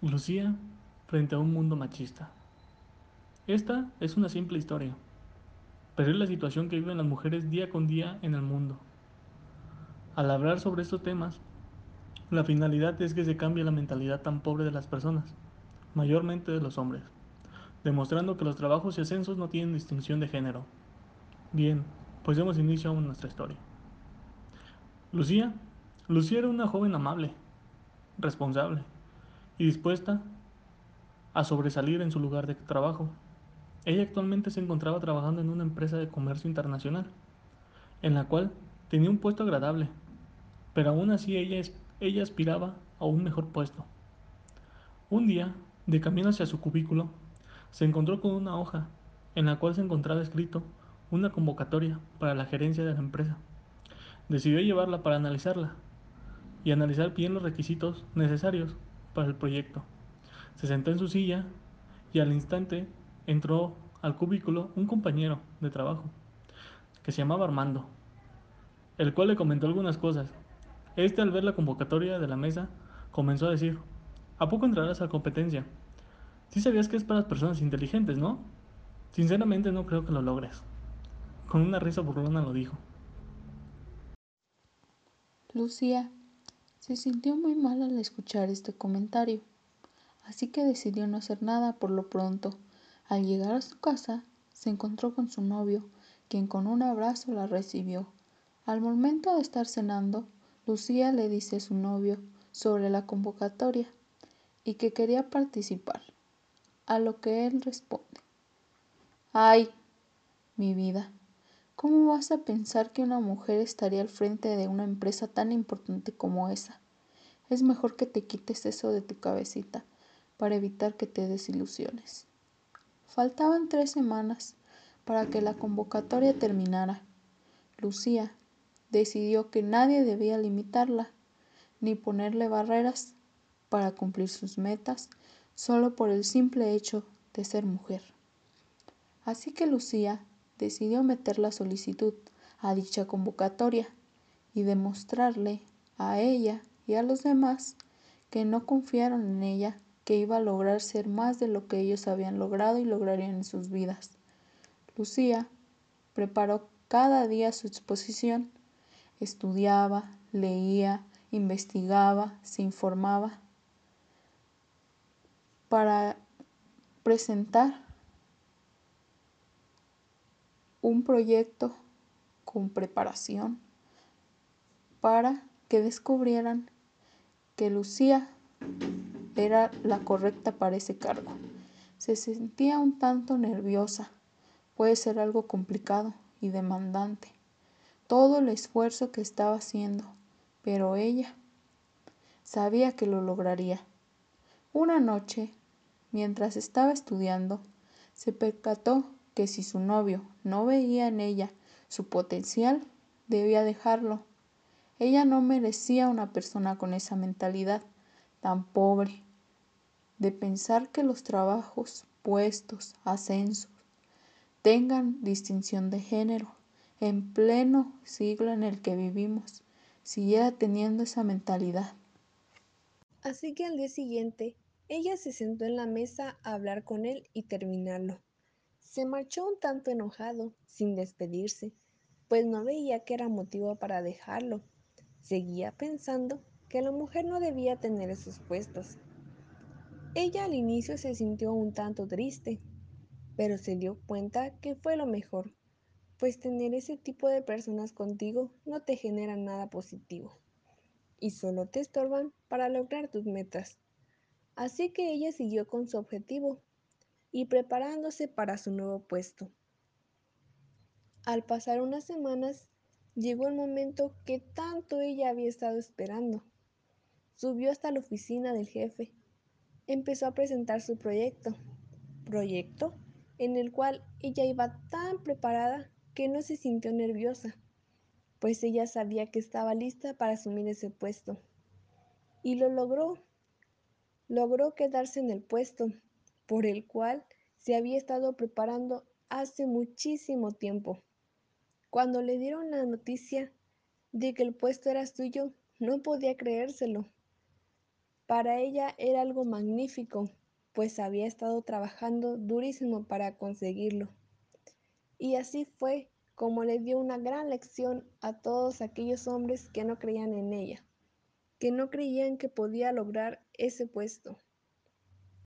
Lucía frente a un mundo machista. Esta es una simple historia, pero es la situación que viven las mujeres día con día en el mundo. Al hablar sobre estos temas, la finalidad es que se cambie la mentalidad tan pobre de las personas, mayormente de los hombres, demostrando que los trabajos y ascensos no tienen distinción de género. Bien, pues demos inicio a nuestra historia. Lucía, Lucía era una joven amable, responsable, y dispuesta a sobresalir en su lugar de trabajo. Ella actualmente se encontraba trabajando en una empresa de comercio internacional, en la cual tenía un puesto agradable, pero aún así ella, ella aspiraba a un mejor puesto. Un día, de camino hacia su cubículo, se encontró con una hoja en la cual se encontraba escrito una convocatoria para la gerencia de la empresa. Decidió llevarla para analizarla y analizar bien los requisitos necesarios para el proyecto. Se sentó en su silla y al instante entró al cubículo un compañero de trabajo que se llamaba Armando, el cual le comentó algunas cosas. Este al ver la convocatoria de la mesa comenzó a decir, ¿a poco entrarás a competencia? Si sabías que es para las personas inteligentes, ¿no? Sinceramente no creo que lo logres. Con una risa burlona lo dijo. Lucía se sintió muy mal al escuchar este comentario, así que decidió no hacer nada por lo pronto. Al llegar a su casa, se encontró con su novio, quien con un abrazo la recibió. Al momento de estar cenando, Lucía le dice a su novio sobre la convocatoria y que quería participar, a lo que él responde, ay, mi vida, ¿Cómo vas a pensar que una mujer estaría al frente de una empresa tan importante como esa? Es mejor que te quites eso de tu cabecita para evitar que te desilusiones. Faltaban tres semanas para que la convocatoria terminara. Lucía decidió que nadie debía limitarla ni ponerle barreras para cumplir sus metas solo por el simple hecho de ser mujer. Así que Lucía decidió meter la solicitud a dicha convocatoria y demostrarle a ella y a los demás que no confiaron en ella, que iba a lograr ser más de lo que ellos habían logrado y lograrían en sus vidas. Lucía preparó cada día su exposición, estudiaba, leía, investigaba, se informaba para presentar un proyecto con preparación para que descubrieran que Lucía era la correcta para ese cargo. Se sentía un tanto nerviosa, puede ser algo complicado y demandante, todo el esfuerzo que estaba haciendo, pero ella sabía que lo lograría. Una noche, mientras estaba estudiando, se percató que si su novio no veía en ella su potencial, debía dejarlo. Ella no merecía una persona con esa mentalidad tan pobre, de pensar que los trabajos, puestos, ascensos, tengan distinción de género, en pleno siglo en el que vivimos, siguiera teniendo esa mentalidad. Así que al día siguiente, ella se sentó en la mesa a hablar con él y terminarlo. Se marchó un tanto enojado, sin despedirse, pues no veía que era motivo para dejarlo. Seguía pensando que la mujer no debía tener esos puestos. Ella al inicio se sintió un tanto triste, pero se dio cuenta que fue lo mejor, pues tener ese tipo de personas contigo no te genera nada positivo y solo te estorban para lograr tus metas. Así que ella siguió con su objetivo y preparándose para su nuevo puesto. Al pasar unas semanas, llegó el momento que tanto ella había estado esperando. Subió hasta la oficina del jefe. Empezó a presentar su proyecto. Proyecto en el cual ella iba tan preparada que no se sintió nerviosa, pues ella sabía que estaba lista para asumir ese puesto. Y lo logró. Logró quedarse en el puesto por el cual se había estado preparando hace muchísimo tiempo. Cuando le dieron la noticia de que el puesto era suyo, no podía creérselo. Para ella era algo magnífico, pues había estado trabajando durísimo para conseguirlo. Y así fue como le dio una gran lección a todos aquellos hombres que no creían en ella, que no creían que podía lograr ese puesto.